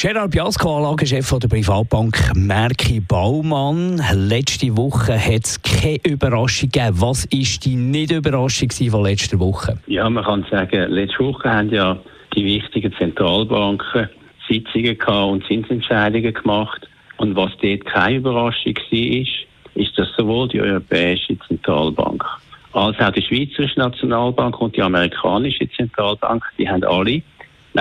Gerard Biasco, Anlagechef der Privatbank Merki Baumann. Letzte Woche hat es keine Überraschung gegeben. Was war die Nicht-Überraschung von letzter Woche? Ja, man kann sagen, letzte Woche haben ja die wichtigen Zentralbanken Sitzungen gehabt und Zinsentscheidungen gemacht. Und was dort keine Überraschung war, ist, ist, dass sowohl die Europäische Zentralbank als auch die Schweizerische Nationalbank und die amerikanische Zentralbank, die haben alle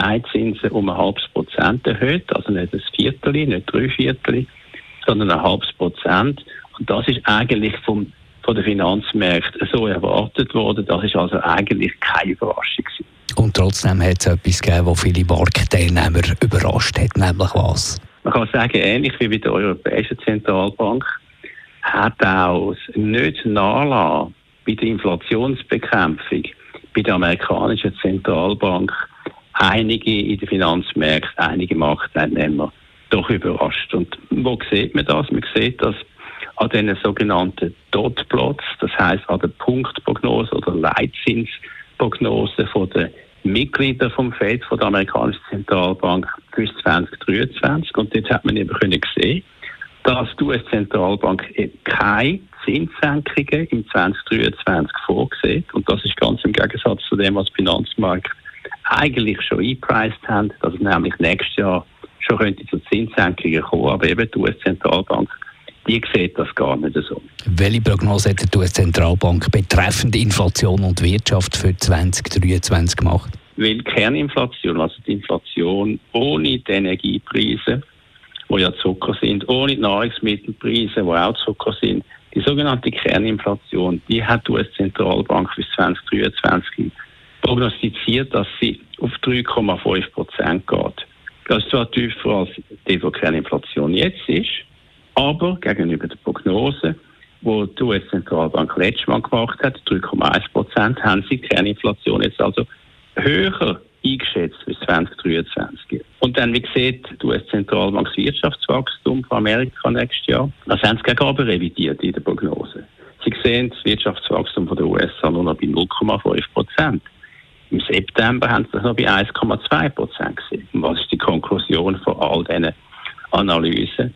Leitzinsen um ein halbes Prozent erhöht, also nicht ein Viertel, nicht drei Viertel, sondern ein halbes Prozent. Und das ist eigentlich vom, von den Finanzmärkten so erwartet worden. Das ist also eigentlich keine Überraschung. Gewesen. Und trotzdem hat es etwas gegeben, was viele Marktteilnehmer überrascht hat, nämlich was? Man kann sagen, ähnlich wie bei der Europäischen Zentralbank hat auch nicht nachlassen bei der Inflationsbekämpfung bei der amerikanischen Zentralbank einige in den Finanzmärkten, einige Marktteilnehmer doch überrascht. Und wo sieht man das? Man sieht das an den sogenannten Dotplots, das heißt an der Punktprognose oder Leitzinsprognose von den Mitgliedern vom Fed, von der amerikanischen Zentralbank bis 2023. Und dort hat man eben können sehen, dass die US-Zentralbank keine Zinssenkungen im 2023 vorsieht. Und das ist ganz im Gegensatz zu dem, was Finanzmarkt eigentlich schon eingepreist haben, dass es nämlich nächstes Jahr schon könnte zu Zinssenkungen kommen, aber eben die US-Zentralbank die sieht das gar nicht so. Welche Prognose hat die US-Zentralbank betreffend Inflation und Wirtschaft für 2023 gemacht? Weil die Kerninflation, also die Inflation ohne die Energiepreise, die ja Zucker sind, ohne die Nahrungsmittelpreise, die auch Zucker sind, die sogenannte Kerninflation, die hat die US-Zentralbank bis 2023 prognostiziert, dass sie auf 3,5 Prozent geht. Das ist zwar tiefer als die, die Kerninflation jetzt ist, aber gegenüber der Prognose, die die US-Zentralbank letztes Mal gemacht hat, 3,1 Prozent, haben sie die Kerninflation jetzt also höher eingeschätzt bis 2023. Und dann, wie sieht die US-Zentralbank das Wirtschaftswachstum von Amerika nächstes Jahr? Das haben sie gegen aber revidiert in der Prognose. Sie sehen das Wirtschaftswachstum von der USA nur noch bei 0,5 Prozent. Im September haben sie das noch bei 1,2 Prozent gesehen. Und was ist die Konklusion von all diesen Analysen?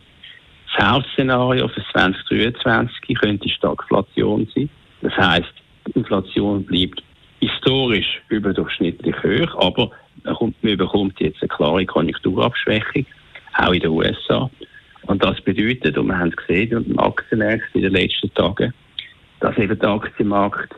Das Hauptszenario für 2023 könnte Stagflation sein. Das heißt, die Inflation bleibt historisch überdurchschnittlich hoch, aber man bekommt jetzt eine klare Konjunkturabschwächung, auch in den USA. Und das bedeutet, und wir haben es gesehen im Aktienmarkt in den letzten Tagen, dass eben der Aktienmarkt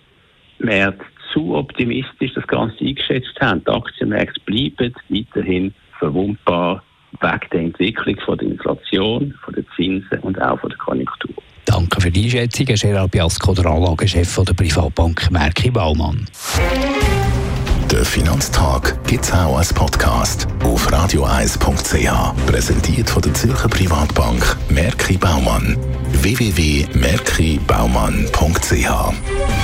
mehr zu optimistisch das Ganze eingeschätzt haben. Die Aktienmärkte bleiben weiterhin verwundbar wegen der Entwicklung von der Inflation, von den Zinsen und auch von der Konjunktur. Danke für die Einschätzung, Gerald Biasco, der Anlagechef der Privatbank Merki Baumann. Der Finanztag gibt es auch als Podcast auf radioeis.ch. Präsentiert von der Zürcher Privatbank Merki Baumann. www.merkibaumann.ch